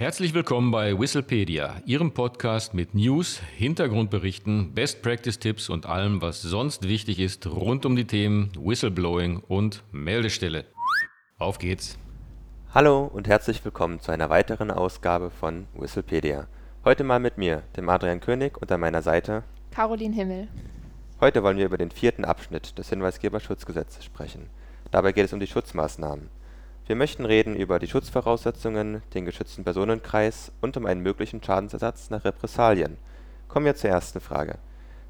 Herzlich willkommen bei Whistlepedia, Ihrem Podcast mit News, Hintergrundberichten, Best Practice Tipps und allem, was sonst wichtig ist rund um die Themen Whistleblowing und Meldestelle. Auf geht's! Hallo und herzlich willkommen zu einer weiteren Ausgabe von Whistlepedia. Heute mal mit mir, dem Adrian König und an meiner Seite Caroline Himmel. Heute wollen wir über den vierten Abschnitt des Hinweisgeberschutzgesetzes sprechen. Dabei geht es um die Schutzmaßnahmen. Wir möchten reden über die Schutzvoraussetzungen, den geschützten Personenkreis und um einen möglichen Schadensersatz nach Repressalien. Kommen wir zur ersten Frage.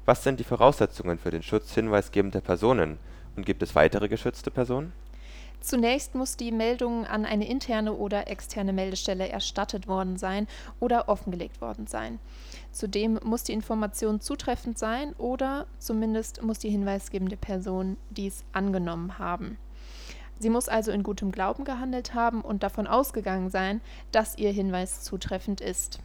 Was sind die Voraussetzungen für den Schutz hinweisgebender Personen und gibt es weitere geschützte Personen? Zunächst muss die Meldung an eine interne oder externe Meldestelle erstattet worden sein oder offengelegt worden sein. Zudem muss die Information zutreffend sein oder zumindest muss die hinweisgebende Person dies angenommen haben. Sie muss also in gutem Glauben gehandelt haben und davon ausgegangen sein, dass ihr Hinweis zutreffend ist.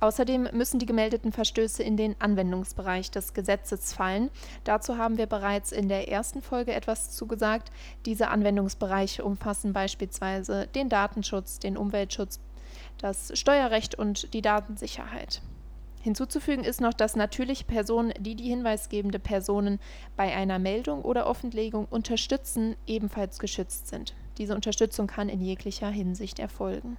Außerdem müssen die gemeldeten Verstöße in den Anwendungsbereich des Gesetzes fallen. Dazu haben wir bereits in der ersten Folge etwas zugesagt. Diese Anwendungsbereiche umfassen beispielsweise den Datenschutz, den Umweltschutz, das Steuerrecht und die Datensicherheit. Hinzuzufügen ist noch, dass natürliche Personen, die die hinweisgebende Personen bei einer Meldung oder Offenlegung unterstützen, ebenfalls geschützt sind. Diese Unterstützung kann in jeglicher Hinsicht erfolgen.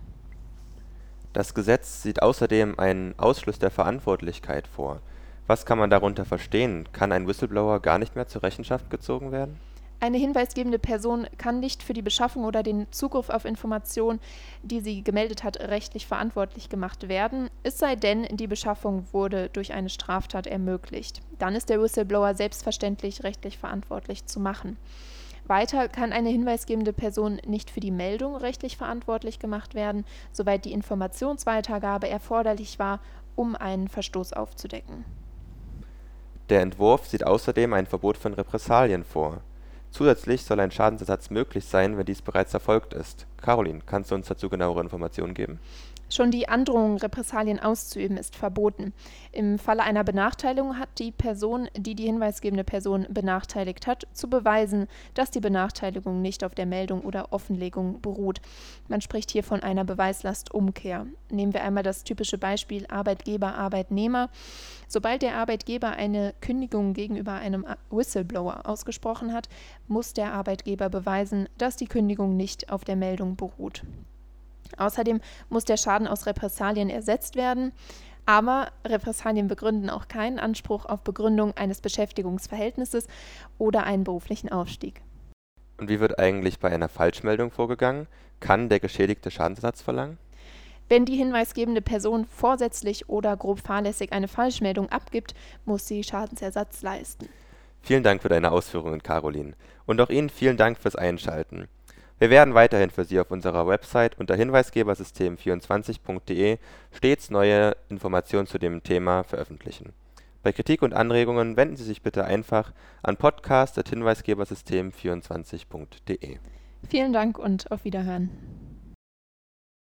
Das Gesetz sieht außerdem einen Ausschluss der Verantwortlichkeit vor. Was kann man darunter verstehen? Kann ein Whistleblower gar nicht mehr zur Rechenschaft gezogen werden? Eine hinweisgebende Person kann nicht für die Beschaffung oder den Zugriff auf Informationen, die sie gemeldet hat, rechtlich verantwortlich gemacht werden, es sei denn, die Beschaffung wurde durch eine Straftat ermöglicht. Dann ist der Whistleblower selbstverständlich rechtlich verantwortlich zu machen. Weiter kann eine hinweisgebende Person nicht für die Meldung rechtlich verantwortlich gemacht werden, soweit die Informationsweitergabe erforderlich war, um einen Verstoß aufzudecken. Der Entwurf sieht außerdem ein Verbot von Repressalien vor. Zusätzlich soll ein Schadensersatz möglich sein, wenn dies bereits erfolgt ist. Caroline, kannst du uns dazu genauere Informationen geben Schon die Androhung, Repressalien auszuüben, ist verboten. Im Falle einer Benachteiligung hat die Person, die die hinweisgebende Person benachteiligt hat, zu beweisen, dass die Benachteiligung nicht auf der Meldung oder Offenlegung beruht. Man spricht hier von einer Beweislastumkehr. Nehmen wir einmal das typische Beispiel Arbeitgeber, Arbeitnehmer. Sobald der Arbeitgeber eine Kündigung gegenüber einem Whistleblower ausgesprochen hat, muss der Arbeitgeber beweisen, dass die Kündigung nicht auf der Meldung beruht. Außerdem muss der Schaden aus Repressalien ersetzt werden. Aber Repressalien begründen auch keinen Anspruch auf Begründung eines Beschäftigungsverhältnisses oder einen beruflichen Aufstieg. Und wie wird eigentlich bei einer Falschmeldung vorgegangen? Kann der Geschädigte Schadensersatz verlangen? Wenn die hinweisgebende Person vorsätzlich oder grob fahrlässig eine Falschmeldung abgibt, muss sie Schadensersatz leisten. Vielen Dank für deine Ausführungen, Caroline. Und auch Ihnen vielen Dank fürs Einschalten. Wir werden weiterhin für Sie auf unserer Website unter hinweisgebersystem24.de stets neue Informationen zu dem Thema veröffentlichen. Bei Kritik und Anregungen wenden Sie sich bitte einfach an podcast.hinweisgebersystem24.de. Vielen Dank und auf Wiederhören.